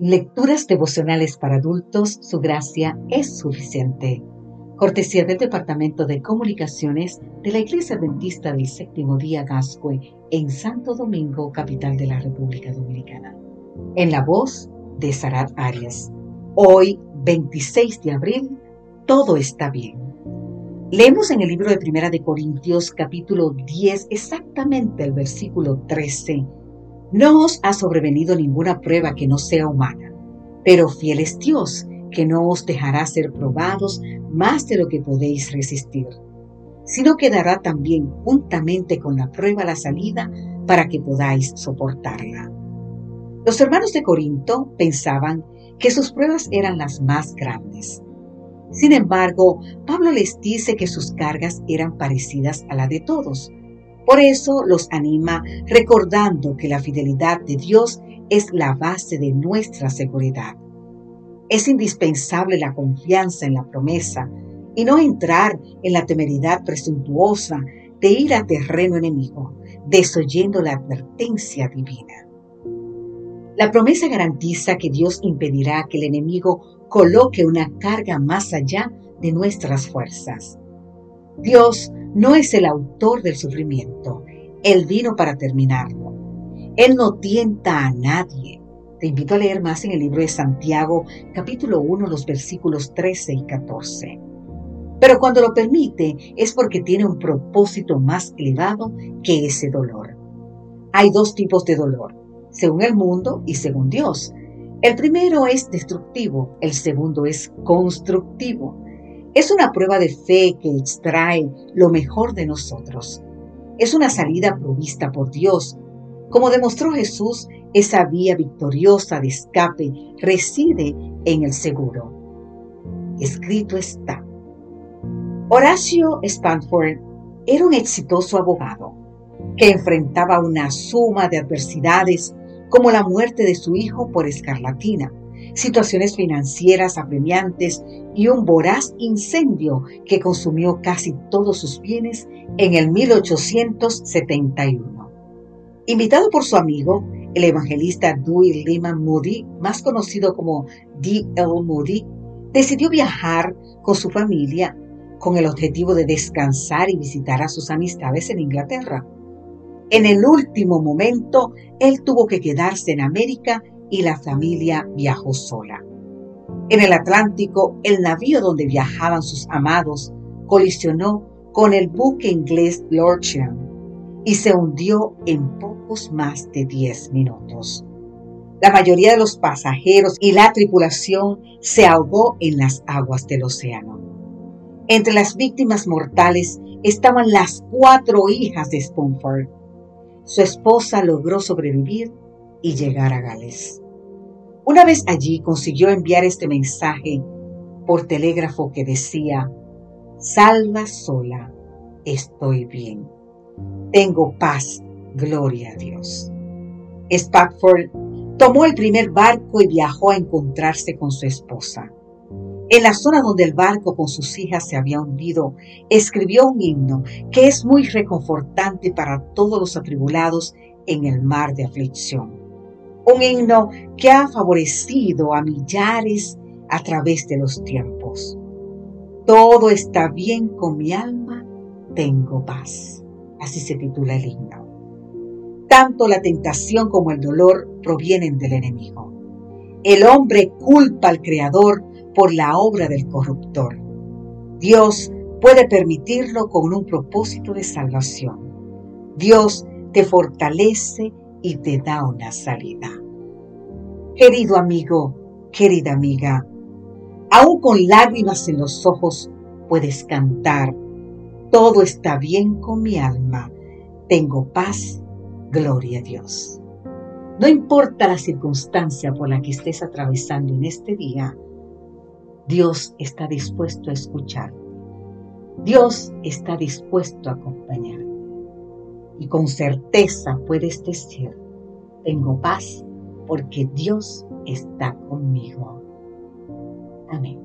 Lecturas devocionales para adultos, su gracia es suficiente. Cortesía del Departamento de Comunicaciones de la Iglesia Adventista del Séptimo Día Gascue en Santo Domingo, capital de la República Dominicana. En la voz de Sarat Arias. Hoy, 26 de abril, todo está bien. Leemos en el libro de Primera de Corintios capítulo 10 exactamente el versículo 13 no os ha sobrevenido ninguna prueba que no sea humana, pero fiel es Dios, que no os dejará ser probados más de lo que podéis resistir, sino que dará también juntamente con la prueba la salida para que podáis soportarla. Los hermanos de Corinto pensaban que sus pruebas eran las más grandes. Sin embargo, Pablo les dice que sus cargas eran parecidas a la de todos, por eso los anima recordando que la fidelidad de Dios es la base de nuestra seguridad. Es indispensable la confianza en la promesa y no entrar en la temeridad presuntuosa de ir a terreno enemigo, desoyendo la advertencia divina. La promesa garantiza que Dios impedirá que el enemigo coloque una carga más allá de nuestras fuerzas. Dios no es el autor del sufrimiento. Él vino para terminarlo. Él no tienta a nadie. Te invito a leer más en el libro de Santiago, capítulo 1, los versículos 13 y 14. Pero cuando lo permite es porque tiene un propósito más elevado que ese dolor. Hay dos tipos de dolor, según el mundo y según Dios. El primero es destructivo, el segundo es constructivo. Es una prueba de fe que extrae lo mejor de nosotros. Es una salida provista por Dios. Como demostró Jesús, esa vía victoriosa de escape reside en el seguro. Escrito está. Horacio Spanford era un exitoso abogado que enfrentaba una suma de adversidades como la muerte de su hijo por escarlatina situaciones financieras apremiantes y un voraz incendio que consumió casi todos sus bienes en el 1871. Invitado por su amigo, el evangelista Dewey Lehman Moody, más conocido como D.L. Moody, decidió viajar con su familia con el objetivo de descansar y visitar a sus amistades en Inglaterra. En el último momento, él tuvo que quedarse en América y la familia viajó sola. En el Atlántico, el navío donde viajaban sus amados colisionó con el buque inglés Lordsham y se hundió en pocos más de 10 minutos. La mayoría de los pasajeros y la tripulación se ahogó en las aguas del océano. Entre las víctimas mortales estaban las cuatro hijas de Spoonford. Su esposa logró sobrevivir y llegar a Gales. Una vez allí consiguió enviar este mensaje por telégrafo que decía, Salva sola, estoy bien. Tengo paz, gloria a Dios. Spackford tomó el primer barco y viajó a encontrarse con su esposa. En la zona donde el barco con sus hijas se había hundido, escribió un himno que es muy reconfortante para todos los atribulados en el mar de aflicción un himno que ha favorecido a millares a través de los tiempos. Todo está bien con mi alma, tengo paz. Así se titula el himno. Tanto la tentación como el dolor provienen del enemigo. El hombre culpa al Creador por la obra del corruptor. Dios puede permitirlo con un propósito de salvación. Dios te fortalece y te da una salida. Querido amigo, querida amiga, aún con lágrimas en los ojos puedes cantar, todo está bien con mi alma, tengo paz, gloria a Dios. No importa la circunstancia por la que estés atravesando en este día, Dios está dispuesto a escuchar. Dios está dispuesto a acompañar y con certeza puedes decir, tengo paz porque Dios está conmigo. Amén.